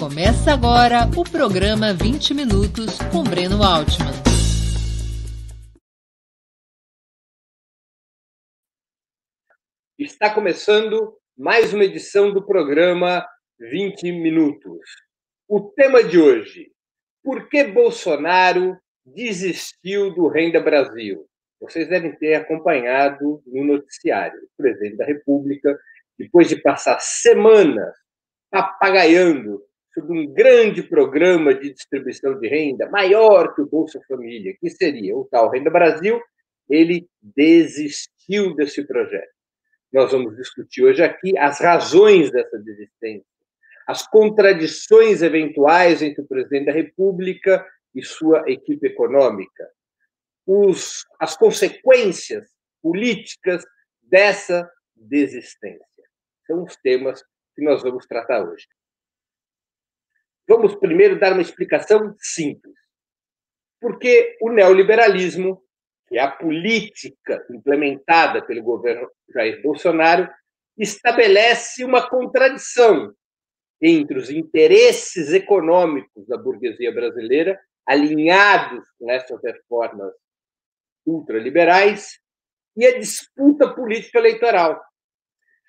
Começa agora o programa 20 Minutos com Breno Altman. Está começando mais uma edição do programa 20 Minutos. O tema de hoje: por que Bolsonaro desistiu do Renda Brasil? Vocês devem ter acompanhado no noticiário. O presidente da República, depois de passar semanas papagaiando sobre um grande programa de distribuição de renda, maior que o Bolsa Família, que seria o tal Renda Brasil, ele desistiu desse projeto. Nós vamos discutir hoje aqui as razões dessa desistência, as contradições eventuais entre o presidente da República e sua equipe econômica, os, as consequências políticas dessa desistência. São os temas que nós vamos tratar hoje. Vamos primeiro dar uma explicação simples. Porque o neoliberalismo, que é a política implementada pelo governo Jair Bolsonaro, estabelece uma contradição entre os interesses econômicos da burguesia brasileira, alinhados com essas reformas ultraliberais, e a disputa política eleitoral.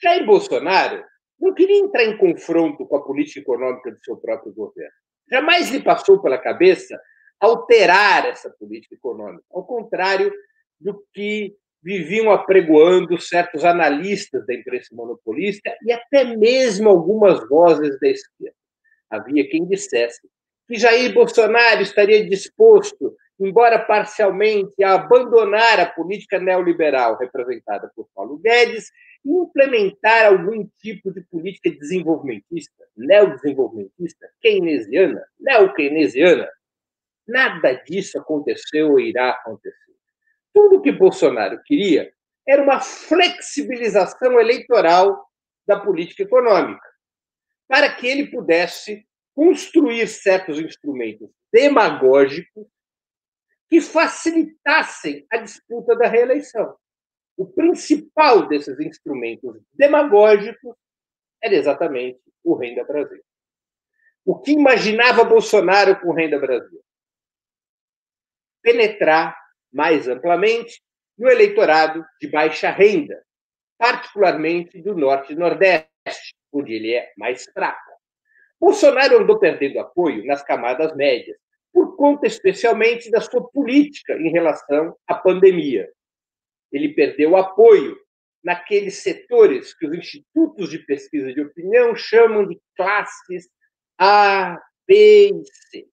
Jair Bolsonaro não queria entrar em confronto com a política econômica do seu próprio governo. Jamais lhe passou pela cabeça alterar essa política econômica, ao contrário do que viviam apregoando certos analistas da imprensa monopolista e até mesmo algumas vozes da esquerda. Havia quem dissesse que Jair Bolsonaro estaria disposto, embora parcialmente, a abandonar a política neoliberal representada por Paulo Guedes implementar algum tipo de política desenvolvimentista, neodesenvolvimentista, keynesiana, neo-keynesiana. Nada disso aconteceu ou irá acontecer. Tudo que Bolsonaro queria era uma flexibilização eleitoral da política econômica, para que ele pudesse construir certos instrumentos demagógicos que facilitassem a disputa da reeleição o principal desses instrumentos demagógicos era exatamente o Renda Brasil. O que imaginava Bolsonaro com o Renda Brasil? Penetrar mais amplamente no eleitorado de baixa renda, particularmente do Norte e Nordeste, onde ele é mais fraco. Bolsonaro andou perdendo apoio nas camadas médias, por conta especialmente da sua política em relação à pandemia ele perdeu apoio naqueles setores que os institutos de pesquisa de opinião chamam de classes A, B e C.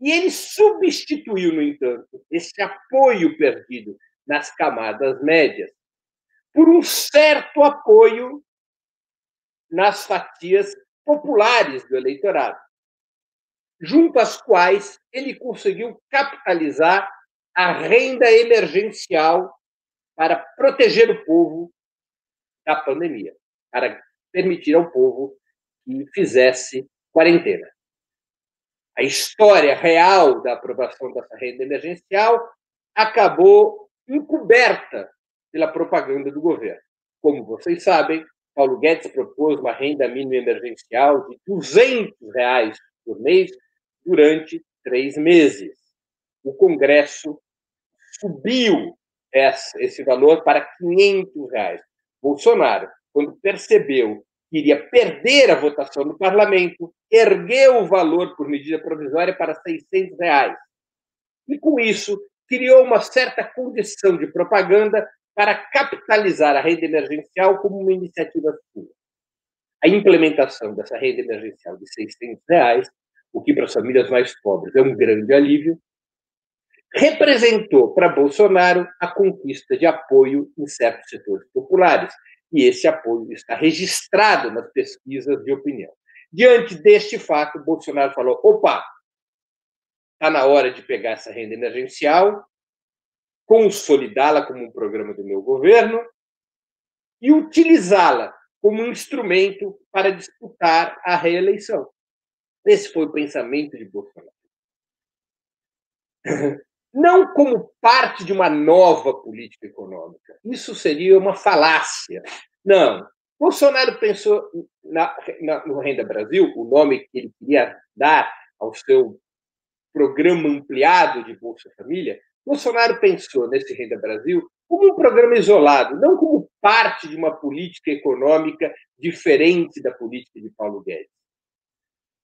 E ele substituiu, no entanto, esse apoio perdido nas camadas médias por um certo apoio nas fatias populares do eleitorado, junto às quais ele conseguiu capitalizar a renda emergencial para proteger o povo da pandemia, para permitir ao povo que fizesse quarentena. A história real da aprovação dessa renda emergencial acabou encoberta pela propaganda do governo. Como vocês sabem, Paulo Guedes propôs uma renda mínima emergencial de 200 reais por mês durante três meses o Congresso subiu esse valor para 500 reais. Bolsonaro, quando percebeu que iria perder a votação no parlamento, ergueu o valor por medida provisória para 600 reais. E, com isso, criou uma certa condição de propaganda para capitalizar a renda emergencial como uma iniciativa sua. A implementação dessa renda emergencial de 600 reais, o que para as famílias mais pobres é um grande alívio, representou para Bolsonaro a conquista de apoio em certos setores populares. E esse apoio está registrado nas pesquisas de opinião. Diante deste fato, Bolsonaro falou: opa, está na hora de pegar essa renda emergencial, consolidá-la como um programa do meu governo e utilizá-la como um instrumento para disputar a reeleição. Esse foi o pensamento de Bolsonaro não como parte de uma nova política econômica. Isso seria uma falácia. Não. Bolsonaro pensou na, na, no Renda Brasil, o nome que ele queria dar ao seu programa ampliado de Bolsa Família. Bolsonaro pensou nesse Renda Brasil como um programa isolado, não como parte de uma política econômica diferente da política de Paulo Guedes.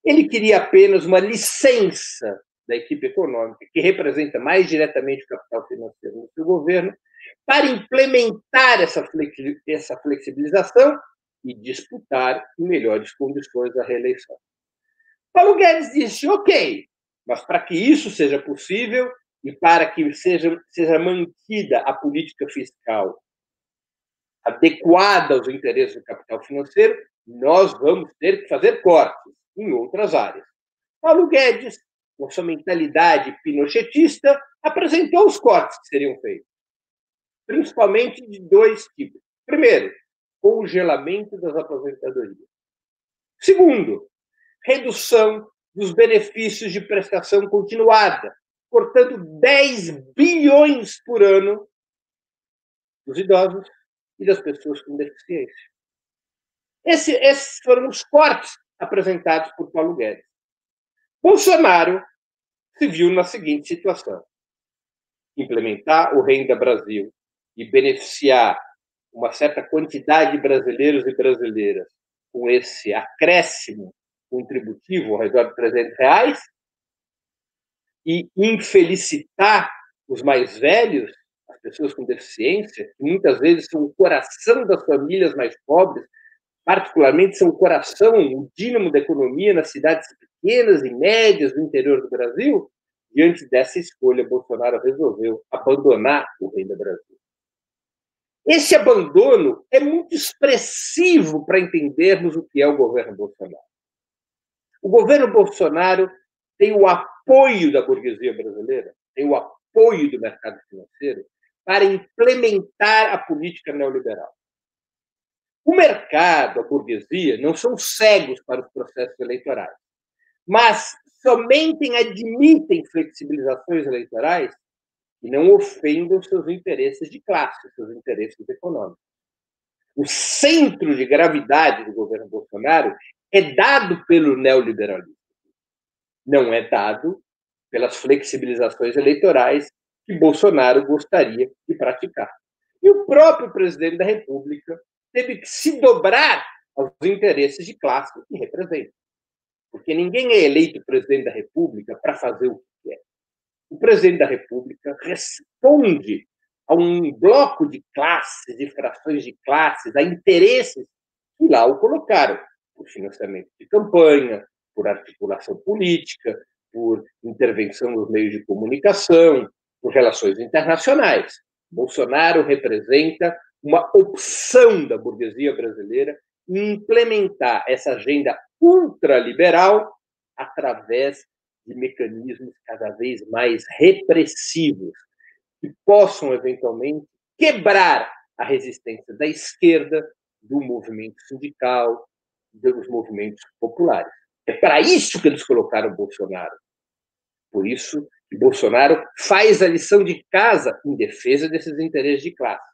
Ele queria apenas uma licença da equipe econômica, que representa mais diretamente o capital financeiro no seu governo, para implementar essa flexibilização e disputar em melhores condições a reeleição. Paulo Guedes disse: ok, mas para que isso seja possível e para que seja, seja mantida a política fiscal adequada aos interesses do capital financeiro, nós vamos ter que fazer cortes em outras áreas. Paulo Guedes, com sua mentalidade pinochetista, apresentou os cortes que seriam feitos principalmente de dois tipos. Primeiro, congelamento das aposentadorias. Segundo, redução dos benefícios de prestação continuada, cortando 10 bilhões por ano dos idosos e das pessoas com deficiência. Esse, esses foram os cortes apresentados por Paulo Guedes. Bolsonaro se viu na seguinte situação: implementar o Renda Brasil e beneficiar uma certa quantidade de brasileiros e brasileiras com esse acréscimo contributivo ao redor de 300 reais e infelicitar os mais velhos, as pessoas com deficiência, que muitas vezes são o coração das famílias mais pobres, particularmente são o coração, o dínamo da economia nas cidades pequenas e médias do interior do Brasil, diante dessa escolha, Bolsonaro resolveu abandonar o Renda Brasil. Esse abandono é muito expressivo para entendermos o que é o governo Bolsonaro. O governo Bolsonaro tem o apoio da burguesia brasileira, tem o apoio do mercado financeiro para implementar a política neoliberal. O mercado, a burguesia, não são cegos para os processos eleitorais, mas somente admitem flexibilizações eleitorais e não ofendam seus interesses de classe, seus interesses econômicos. O centro de gravidade do governo Bolsonaro é dado pelo neoliberalismo, não é dado pelas flexibilizações eleitorais que Bolsonaro gostaria de praticar. E o próprio presidente da República teve que se dobrar aos interesses de classe que representa. Porque ninguém é eleito presidente da República para fazer o que quer o presidente da República responde a um bloco de classes, de frações de classes, a interesses que lá o colocaram, por financiamento de campanha, por articulação política, por intervenção nos meios de comunicação, por relações internacionais. Bolsonaro representa uma opção da burguesia brasileira em implementar essa agenda ultraliberal através de mecanismos cada vez mais repressivos que possam, eventualmente, quebrar a resistência da esquerda, do movimento sindical, dos movimentos populares. É para isso que eles colocaram Bolsonaro. Por isso que Bolsonaro faz a lição de casa em defesa desses interesses de classe.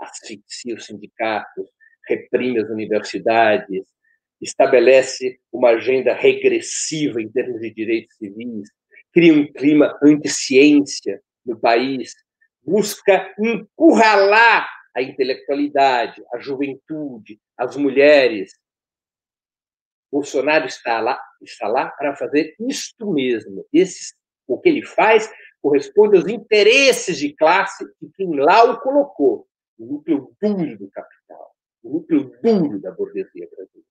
Asfixia os sindicatos, reprime as universidades, estabelece uma agenda regressiva em termos de direitos civis, cria um clima anti-ciência no país, busca encurralar a intelectualidade, a juventude, as mulheres. Bolsonaro está lá, está lá para fazer isto mesmo. Esse, o que ele faz corresponde aos interesses de classe de quem lá o colocou, o núcleo duro do capital, o núcleo duro da burguesia brasileira.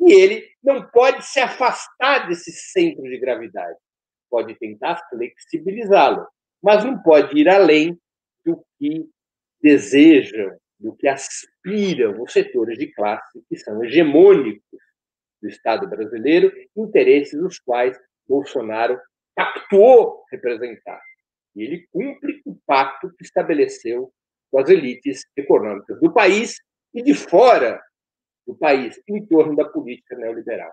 E ele não pode se afastar desse centro de gravidade. Pode tentar flexibilizá-lo, mas não pode ir além do que desejam, do que aspiram os setores de classe que são hegemônicos do Estado brasileiro, interesses os quais Bolsonaro pactuou representar. E ele cumpre o pacto que estabeleceu com as elites econômicas do país e de fora do país em torno da política neoliberal.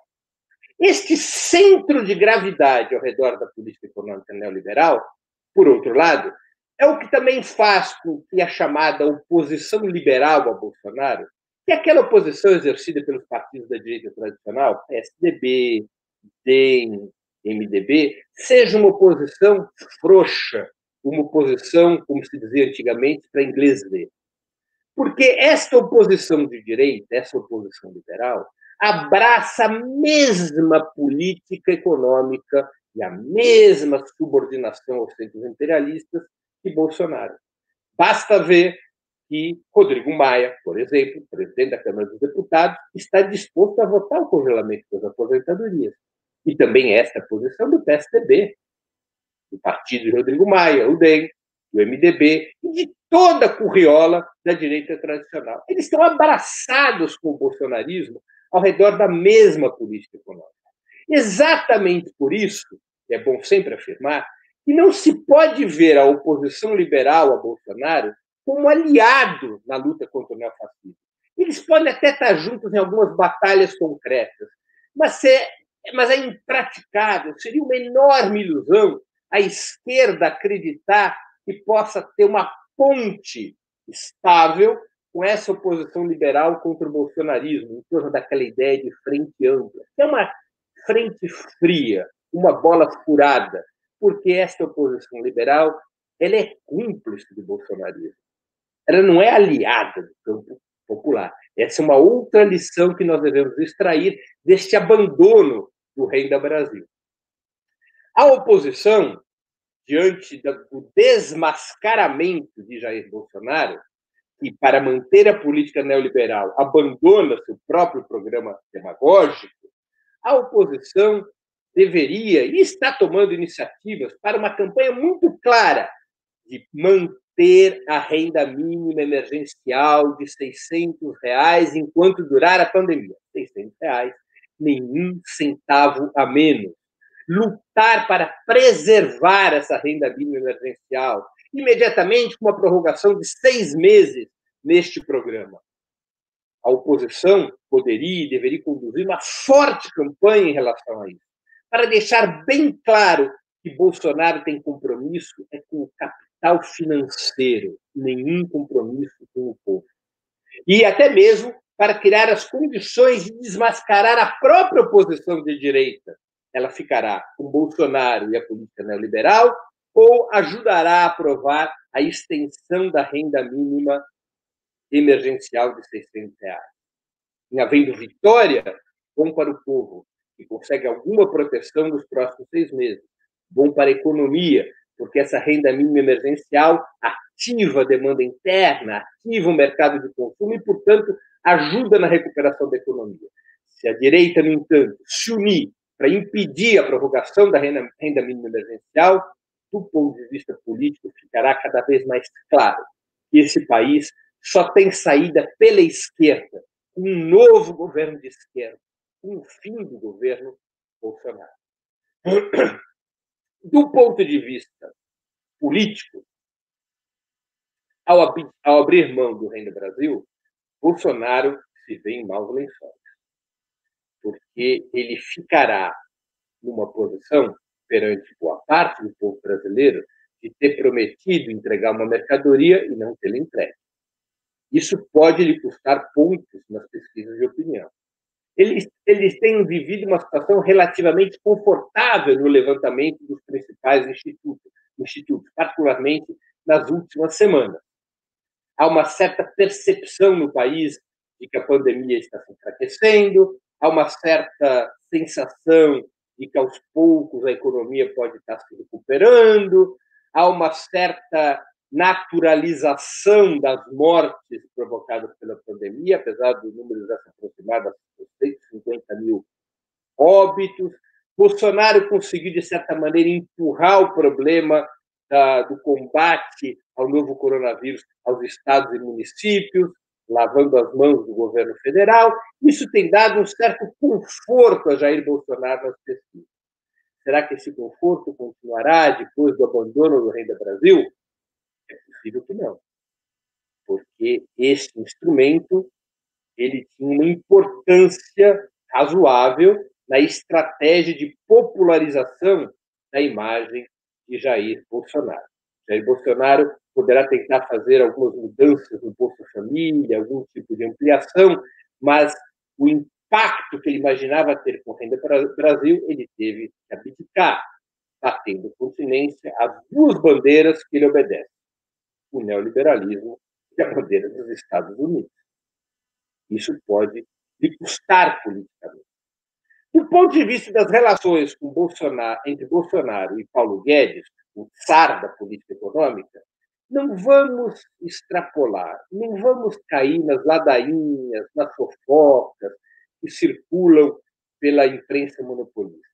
Este centro de gravidade ao redor da política econômica neoliberal, por outro lado, é o que também faz com que a chamada oposição liberal a Bolsonaro que aquela oposição exercida pelos partidos da direita tradicional, PSDB, DEM, MDB, seja uma oposição frouxa, uma oposição, como se dizia antigamente, para inglês ver. Porque esta oposição de direita, essa oposição liberal, abraça a mesma política econômica e a mesma subordinação aos centros imperialistas que Bolsonaro. Basta ver que Rodrigo Maia, por exemplo, presidente da Câmara dos Deputados, está disposto a votar o congelamento das aposentadorias. E também esta posição do PSDB, do partido de Rodrigo Maia, o DEM, do MDB e de toda a curriola da direita tradicional. Eles estão abraçados com o bolsonarismo ao redor da mesma política econômica. Exatamente por isso, é bom sempre afirmar, que não se pode ver a oposição liberal a Bolsonaro como aliado na luta contra o neofascismo. Eles podem até estar juntos em algumas batalhas concretas, mas é, mas é impraticável, seria uma enorme ilusão a esquerda acreditar que possa ter uma ponte estável com essa oposição liberal contra o bolsonarismo, em torno daquela ideia de frente ampla. É uma frente fria, uma bola furada, porque essa oposição liberal ela é cúmplice do bolsonarismo ela não é aliada do campo popular. Essa é uma outra lição que nós devemos extrair deste abandono do reino do Brasil. A oposição, diante do desmascaramento de Jair Bolsonaro, que, para manter a política neoliberal, abandona seu próprio programa demagógico, a oposição deveria e está tomando iniciativas para uma campanha muito clara de manter ter a renda mínima emergencial de 600 reais enquanto durar a pandemia. 600 reais, nenhum centavo a menos. Lutar para preservar essa renda mínima emergencial, imediatamente com uma prorrogação de seis meses neste programa. A oposição poderia e deveria conduzir uma forte campanha em relação a isso, para deixar bem claro que Bolsonaro tem compromisso é com o capital financeiro, nenhum compromisso com o povo. E até mesmo para criar as condições de desmascarar a própria oposição de direita. Ela ficará com Bolsonaro e a política neoliberal ou ajudará a aprovar a extensão da renda mínima emergencial de 600 reais. Em havendo vitória, bom para o povo, que consegue alguma proteção nos próximos seis meses. Bom para a economia, porque essa renda mínima emergencial ativa a demanda interna, ativa o mercado de consumo e, portanto, ajuda na recuperação da economia. Se a direita, no entanto, se unir para impedir a prorrogação da renda, renda mínima emergencial, do ponto de vista político, ficará cada vez mais claro que esse país só tem saída pela esquerda, um novo governo de esquerda, um fim do governo Bolsonaro. do ponto de vista político, ao, ab ao abrir mão do Reino do Brasil, Bolsonaro se vê em maus lençóis, porque ele ficará numa posição perante boa parte do povo brasileiro de ter prometido entregar uma mercadoria e não tê-la entregue. Isso pode lhe custar pontos nas pesquisas de opinião eles, eles têm vivido uma situação relativamente confortável no levantamento dos principais institutos, institutos, particularmente nas últimas semanas. Há uma certa percepção no país de que a pandemia está se enfraquecendo, há uma certa sensação de que aos poucos a economia pode estar se recuperando, há uma certa naturalização das mortes provocadas pela pandemia, apesar do número aproximar das 150 mil óbitos. Bolsonaro conseguiu, de certa maneira, empurrar o problema da, do combate ao novo coronavírus aos estados e municípios, lavando as mãos do governo federal. Isso tem dado um certo conforto a Jair Bolsonaro nas pesquisas. Será que esse conforto continuará depois do abandono do Renda Brasil? É possível que não, porque esse instrumento ele tinha uma importância razoável na estratégia de popularização da imagem de Jair Bolsonaro. Jair Bolsonaro poderá tentar fazer algumas mudanças no Bolsa Família, algum tipo de ampliação, mas o impacto que ele imaginava ter com a Renda Brasil, ele teve que abdicar, batendo continência às duas bandeiras que ele obedece, o neoliberalismo e a bandeira dos Estados Unidos. Isso pode lhe custar politicamente. Do ponto de vista das relações Bolsonaro, entre Bolsonaro e Paulo Guedes, o tsar da política econômica, não vamos extrapolar, não vamos cair nas ladainhas, nas fofocas que circulam pela imprensa monopolista.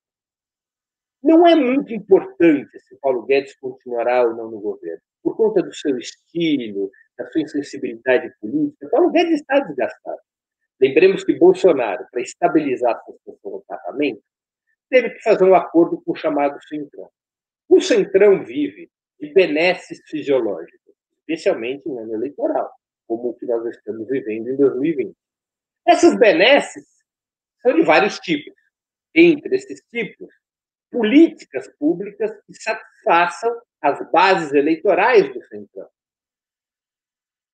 Não é muito importante se Paulo Guedes continuará ou não no governo, por conta do seu estilo, da sua insensibilidade política. Paulo Guedes está desgastado. Lembremos que Bolsonaro, para estabilizar a situação no parlamento, teve que fazer um acordo com o chamado Centrão. O Centrão vive de benesses fisiológicas, especialmente no ano eleitoral, como o que nós estamos vivendo em 2020. Essas benesses são de vários tipos. Entre esses tipos, políticas públicas que satisfaçam as bases eleitorais do Centrão.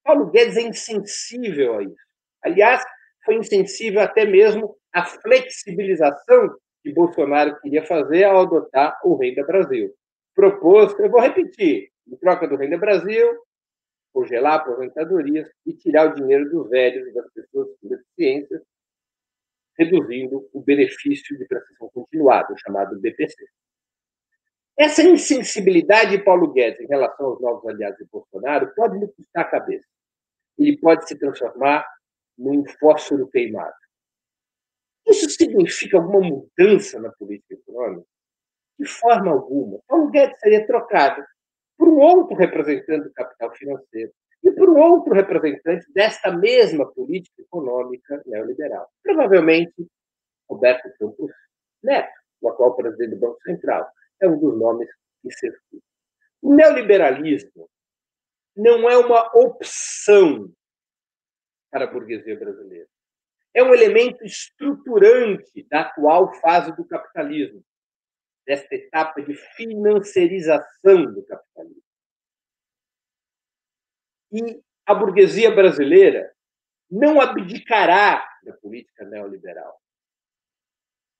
Paulo Guedes é insensível a isso. Aliás, foi insensível até mesmo à flexibilização que Bolsonaro queria fazer ao adotar o Renda Brasil propôs, eu vou repetir, em troca do Renda Brasil, congelar aposentadorias e tirar o dinheiro dos velhos e das pessoas com deficiência, reduzindo o benefício de prestação continuada, chamado BPC. Essa insensibilidade de Paulo Guedes em relação aos novos aliados de Bolsonaro pode lhe custar a cabeça. Ele pode se transformar num fósforo queimado. Isso significa alguma mudança na política econômica? De forma alguma. Paulo Guedes seria trocado por um outro representante do capital financeiro e por um outro representante desta mesma política econômica neoliberal. Provavelmente Roberto Campos Neto, o atual presidente do Banco Central, é um dos nomes que circulam. O neoliberalismo não é uma opção para a burguesia brasileira. É um elemento estruturante da atual fase do capitalismo, desta etapa de financiarização do capitalismo. E a burguesia brasileira não abdicará da política neoliberal.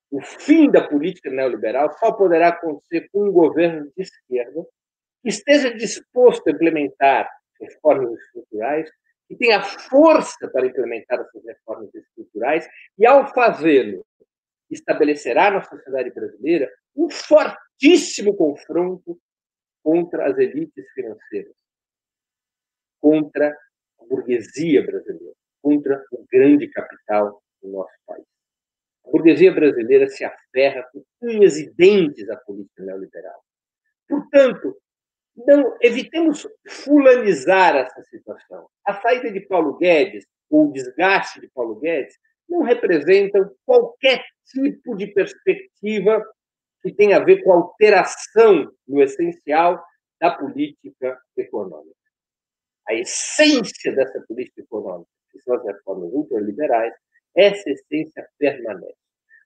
O fim da política neoliberal só poderá acontecer com um governo de esquerda que esteja disposto a implementar reformas estruturais, que tenha força para implementar essas reformas estruturais e, ao fazê-lo, estabelecerá na sociedade brasileira um fortíssimo confronto contra as elites financeiras, contra a burguesia brasileira, contra o grande capital do nosso país. A burguesia brasileira se aferra com unhas e dentes à política neoliberal. Portanto, não evitemos fulanizar essa situação. A saída de Paulo Guedes, ou o desgaste de Paulo Guedes, não representam qualquer tipo de perspectiva que tem a ver com a alteração no essencial da política econômica. A essência dessa política econômica, que são as reformas ultraliberais, essa essência permanece.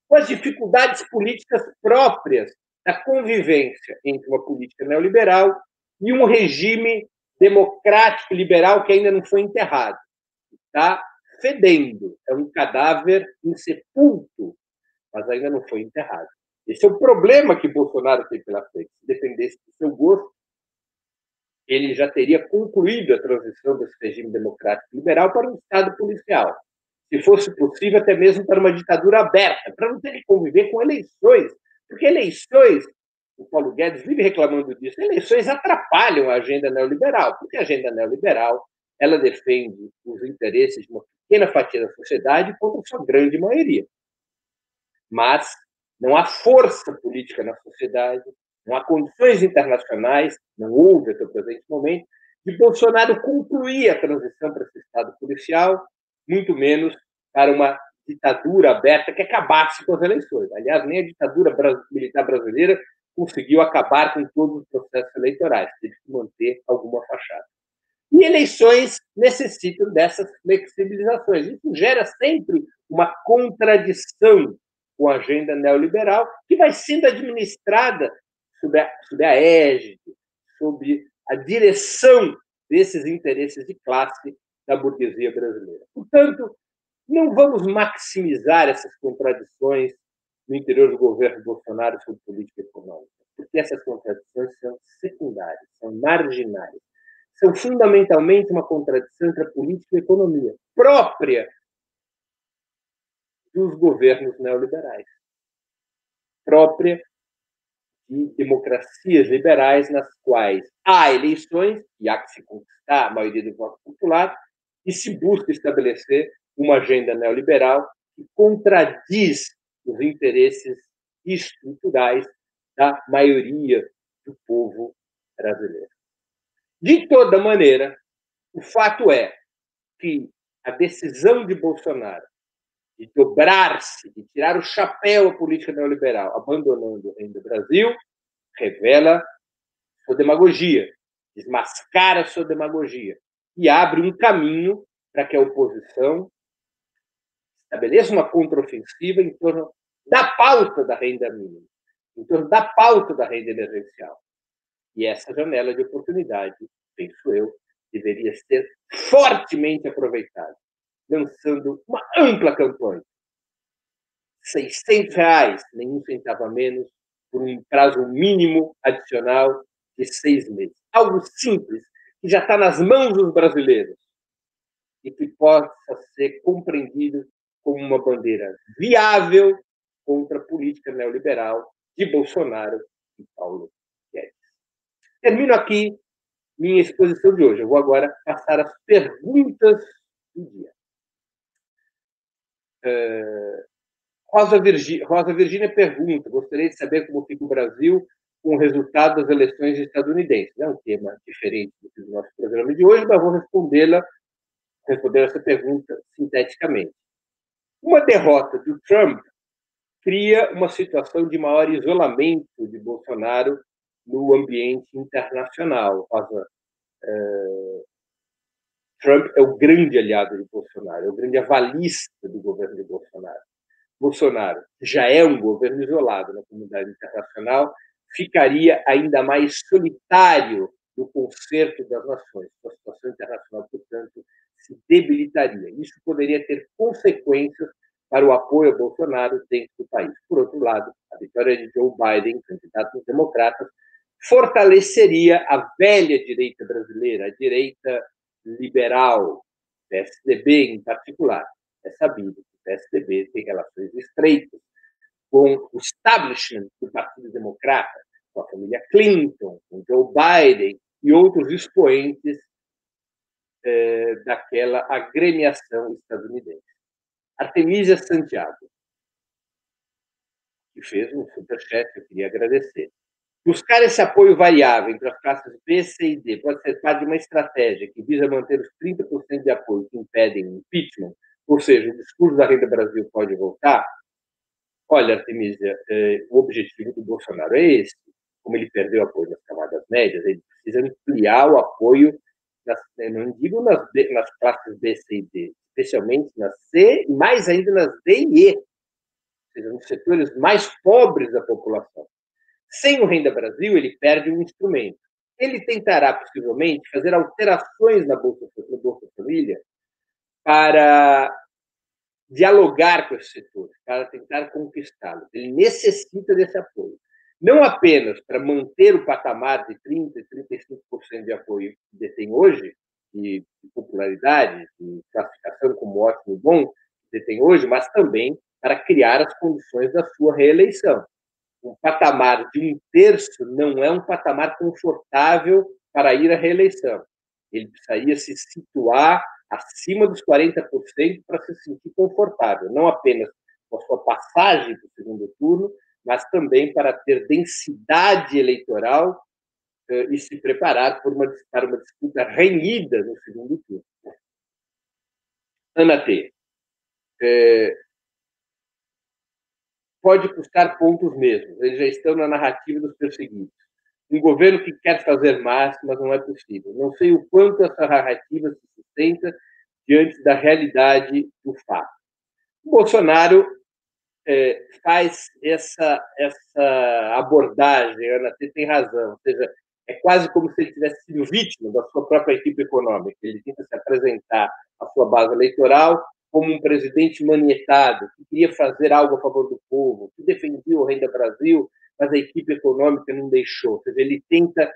Com as dificuldades políticas próprias da convivência entre uma política neoliberal e um regime democrático liberal que ainda não foi enterrado. Está fedendo, é um cadáver insepulto, mas ainda não foi enterrado. Esse é o problema que Bolsonaro tem pela frente. Se dependesse do seu gosto, ele já teria concluído a transição desse regime democrático liberal para um Estado policial. Se fosse possível, até mesmo para uma ditadura aberta, para não ter que conviver com eleições. Porque eleições, o Paulo Guedes vive reclamando disso, eleições atrapalham a agenda neoliberal, porque a agenda neoliberal ela defende os interesses de uma pequena fatia da sociedade contra a sua grande maioria. Mas não há força política na sociedade, não há condições internacionais, não houve até o presente momento, de Bolsonaro concluir a transição para esse Estado policial, muito menos para uma ditadura aberta que acabasse com as eleições. Aliás, nem a ditadura militar brasileira conseguiu acabar com todos os processos eleitorais, teve que manter alguma fachada. E eleições necessitam dessas flexibilizações. Isso gera sempre uma contradição com a agenda neoliberal, que vai sendo administrada sob a, sob a égide, sob a direção desses interesses de classe da burguesia brasileira. Portanto, não vamos maximizar essas contradições no interior do governo Bolsonaro sobre política econômica, porque essas contradições são secundárias, são marginais. São fundamentalmente uma contradição entre a política e a economia, própria dos governos neoliberais, própria de democracias liberais nas quais há eleições e há que se conquistar a maioria do voto popular e se busca estabelecer uma agenda neoliberal que contradiz os interesses estruturais da maioria do povo brasileiro. De toda maneira, o fato é que a decisão de Bolsonaro de dobrar-se, de tirar o chapéu à política neoliberal, abandonando o reino do Brasil, revela sua demagogia, desmascara sua demagogia e abre um caminho para que a oposição estabeleça uma contraofensiva em torno da pauta da renda mínima, em torno da pauta da renda emergencial. E essa janela de oportunidade, penso eu, deveria ser fortemente aproveitada, lançando uma ampla campanha. 600 reais, nenhum centavo a menos, por um prazo mínimo adicional de seis meses. Algo simples, que já está nas mãos dos brasileiros e que possa ser compreendido como uma bandeira viável contra a política neoliberal de Bolsonaro e Paulo Guedes. Termino aqui minha exposição de hoje. Eu vou agora passar as perguntas do dia. Uh, Rosa, Virgi... Rosa Virgínia pergunta: gostaria de saber como fica o Brasil com o resultado das eleições estadunidenses. É um tema diferente do nosso programa de hoje, mas vou respondê-la, responder essa pergunta sinteticamente. Uma derrota do Trump cria uma situação de maior isolamento de Bolsonaro no ambiente internacional. Rosa, é... Trump é o grande aliado de Bolsonaro, é o grande avalista do governo de Bolsonaro. Bolsonaro já é um governo isolado na comunidade internacional, ficaria ainda mais solitário no concerto das nações. A situação internacional, portanto, se debilitaria. Isso poderia ter consequências para o apoio a Bolsonaro dentro do país. Por outro lado, a vitória de Joe Biden, candidato dos democratas, fortaleceria a velha direita brasileira, a direita liberal, PSDB em particular. É sabido que o PSDB tem relações estreitas com o establishment do Partido Democrata, com a família Clinton, com Joe Biden e outros expoentes eh, daquela agremiação estadunidense. Artemisia Santiago, que fez um superchat, eu queria agradecer. Buscar esse apoio variável entre as classes B, C e D pode ser parte de uma estratégia que visa manter os 30% de apoio que impedem o impeachment, ou seja, o discurso da renda Brasil pode voltar? Olha, Artemisia, eh, o objetivo do Bolsonaro é esse. Como ele perdeu apoio nas camadas médias, ele precisa ampliar o apoio, nas, não digo nas, nas classes B, C e D, especialmente nas C, e mais ainda nas D e E, ou seja, nos setores mais pobres da população. Sem o Renda Brasil, ele perde um instrumento. Ele tentará, possivelmente, fazer alterações na Bolsa, na Bolsa Família para dialogar com esse setor, para tentar conquistá-lo. Ele necessita desse apoio. Não apenas para manter o patamar de 30% e 35% de apoio que detém hoje, de, popularidade, de classificação como ótimo e bom, que detém hoje, mas também para criar as condições da sua reeleição. Um patamar de um terço não é um patamar confortável para ir à reeleição. Ele precisaria se situar acima dos 40% para se sentir confortável, não apenas com a sua passagem para o segundo turno, mas também para ter densidade eleitoral eh, e se preparar uma, para uma disputa renhida no segundo turno. Ana T. Eh, pode custar pontos mesmo, eles já estão na narrativa dos perseguidos. Um governo que quer fazer mais, mas não é possível. Não sei o quanto essa narrativa se sustenta diante da realidade do fato. O Bolsonaro é, faz essa, essa abordagem, Ana tem razão, ou seja, é quase como se ele tivesse sido vítima da sua própria equipe econômica. Ele tenta se apresentar à sua base eleitoral como um presidente manietado, que queria fazer algo a favor do povo, que defendia o Renda Brasil, mas a equipe econômica não deixou. Quer dizer, ele tenta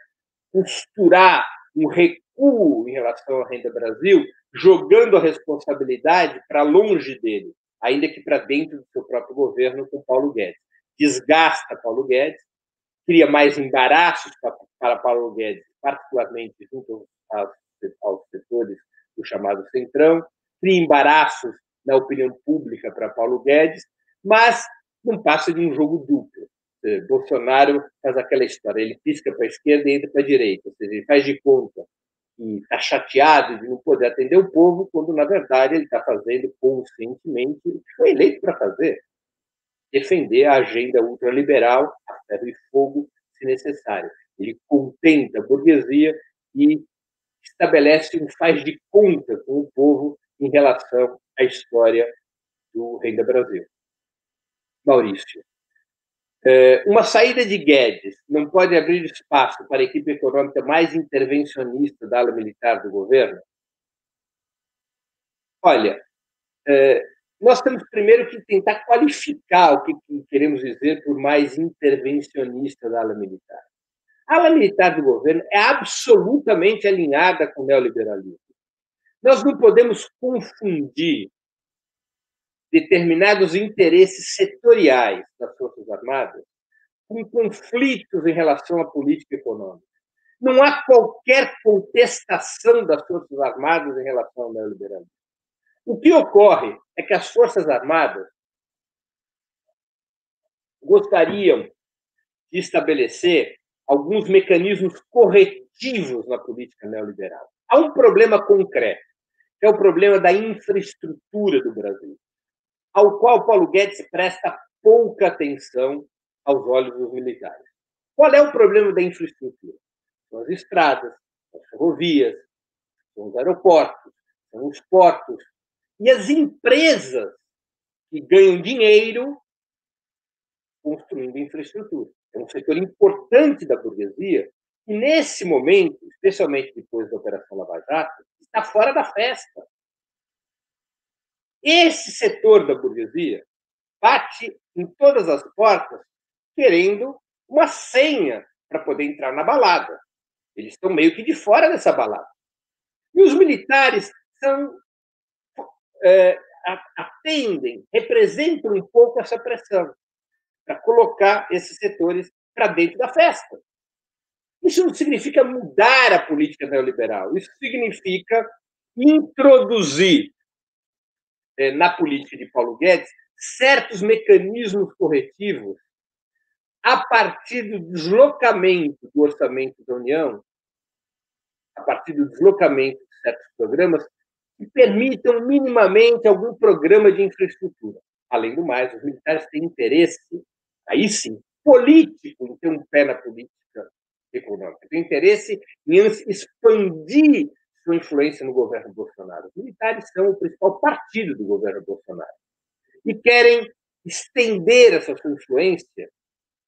costurar um recuo em relação à Renda Brasil, jogando a responsabilidade para longe dele, ainda que para dentro do seu próprio governo, com Paulo Guedes. Desgasta Paulo Guedes, cria mais embaraços para Paulo Guedes, particularmente junto aos setores do chamado Centrão, cria embaraços na opinião pública para Paulo Guedes, mas não passa de um jogo duplo. Bolsonaro faz aquela história, ele pisca para a esquerda e entra para a direita, ou seja, ele faz de conta que está chateado de não poder atender o povo, quando, na verdade, ele está fazendo conscientemente o que foi eleito para fazer, defender a agenda ultraliberal a ferro e fogo, se necessário. Ele contenta a burguesia e estabelece um faz de conta com o povo em relação à história do Renda Brasil. Maurício. É, uma saída de Guedes não pode abrir espaço para a equipe econômica mais intervencionista da ala militar do governo? Olha, é, nós temos primeiro que tentar qualificar o que queremos dizer por mais intervencionista da ala militar. A ala militar do governo é absolutamente alinhada com o neoliberalismo. Nós não podemos confundir determinados interesses setoriais das Forças Armadas com conflitos em relação à política econômica. Não há qualquer contestação das Forças Armadas em relação ao neoliberalismo. O que ocorre é que as Forças Armadas gostariam de estabelecer alguns mecanismos corretivos na política neoliberal. Há um problema concreto, que é o problema da infraestrutura do Brasil ao qual Paulo Guedes presta pouca atenção aos olhos dos militares. Qual é o problema da infraestrutura? São as estradas, as ferrovias, são os aeroportos, são os portos e as empresas que ganham dinheiro construindo infraestrutura. É um setor importante da burguesia e, nesse momento, especialmente depois da Operação Lava Jato, está fora da festa. Esse setor da burguesia bate em todas as portas querendo uma senha para poder entrar na balada. Eles estão meio que de fora dessa balada. E os militares são, é, atendem, representam um pouco essa pressão para colocar esses setores para dentro da festa. Isso não significa mudar a política neoliberal, isso significa introduzir é, na política de Paulo Guedes certos mecanismos corretivos a partir do deslocamento do orçamento da União, a partir do deslocamento de certos programas que permitam minimamente algum programa de infraestrutura. Além do mais, os militares têm interesse, aí sim, político em ter um pé na política econômica, têm interesse em expandir sua influência no governo Bolsonaro. Os militares são o principal partido do governo Bolsonaro e querem estender essa sua influência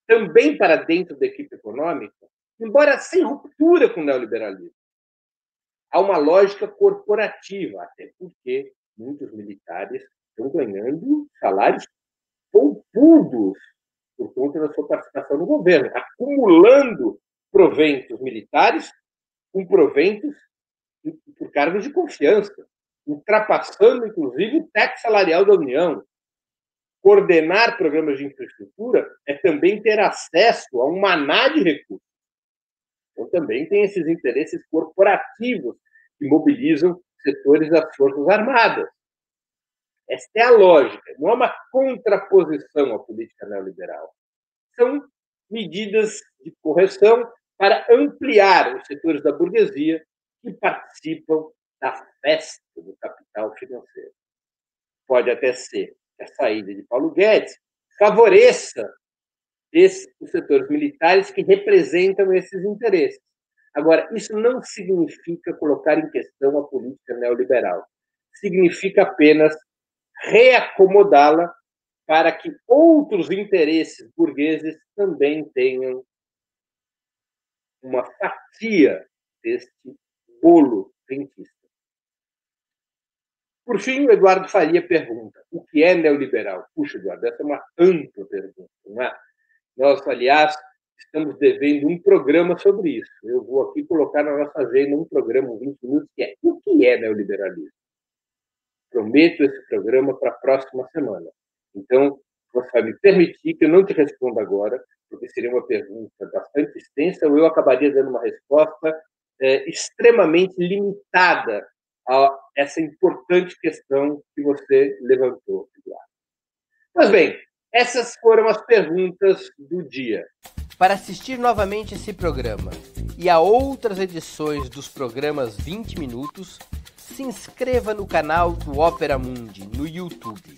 também para dentro da equipe econômica, embora sem ruptura com o neoliberalismo. Há uma lógica corporativa, até porque muitos militares estão ganhando salários poupudos por conta da sua participação no governo, acumulando proventos militares com proventos por cargos de confiança, ultrapassando, inclusive, o teto salarial da União. Coordenar programas de infraestrutura é também ter acesso a um maná de recursos. Então, também tem esses interesses corporativos que mobilizam setores das Forças Armadas. Esta é a lógica, não é uma contraposição à política neoliberal. São medidas de correção para ampliar os setores da burguesia que participam da festa do capital financeiro. Pode até ser que a saída de Paulo Guedes favoreça esses, os setores militares que representam esses interesses. Agora, isso não significa colocar em questão a política neoliberal. Significa apenas reacomodá-la para que outros interesses burgueses também tenham uma fatia deste bolo rentista. Por fim, o Eduardo Faria pergunta: o que é neoliberal? Puxa, Eduardo, essa é uma ampla pergunta. Não é? Nós, aliás, estamos devendo um programa sobre isso. Eu vou aqui colocar na nossa agenda um programa, 20 minutos, que é o que é neoliberalismo? Prometo esse programa para a próxima semana. Então, você vai me permitir que eu não te responda agora, porque seria uma pergunta bastante extensa, ou eu acabaria dando uma resposta é, extremamente limitada a essa importante questão que você levantou, Eduardo. Pois bem, essas foram as perguntas do dia. Para assistir novamente esse programa e a outras edições dos programas 20 Minutos, se inscreva no canal do Opera Mundi no YouTube.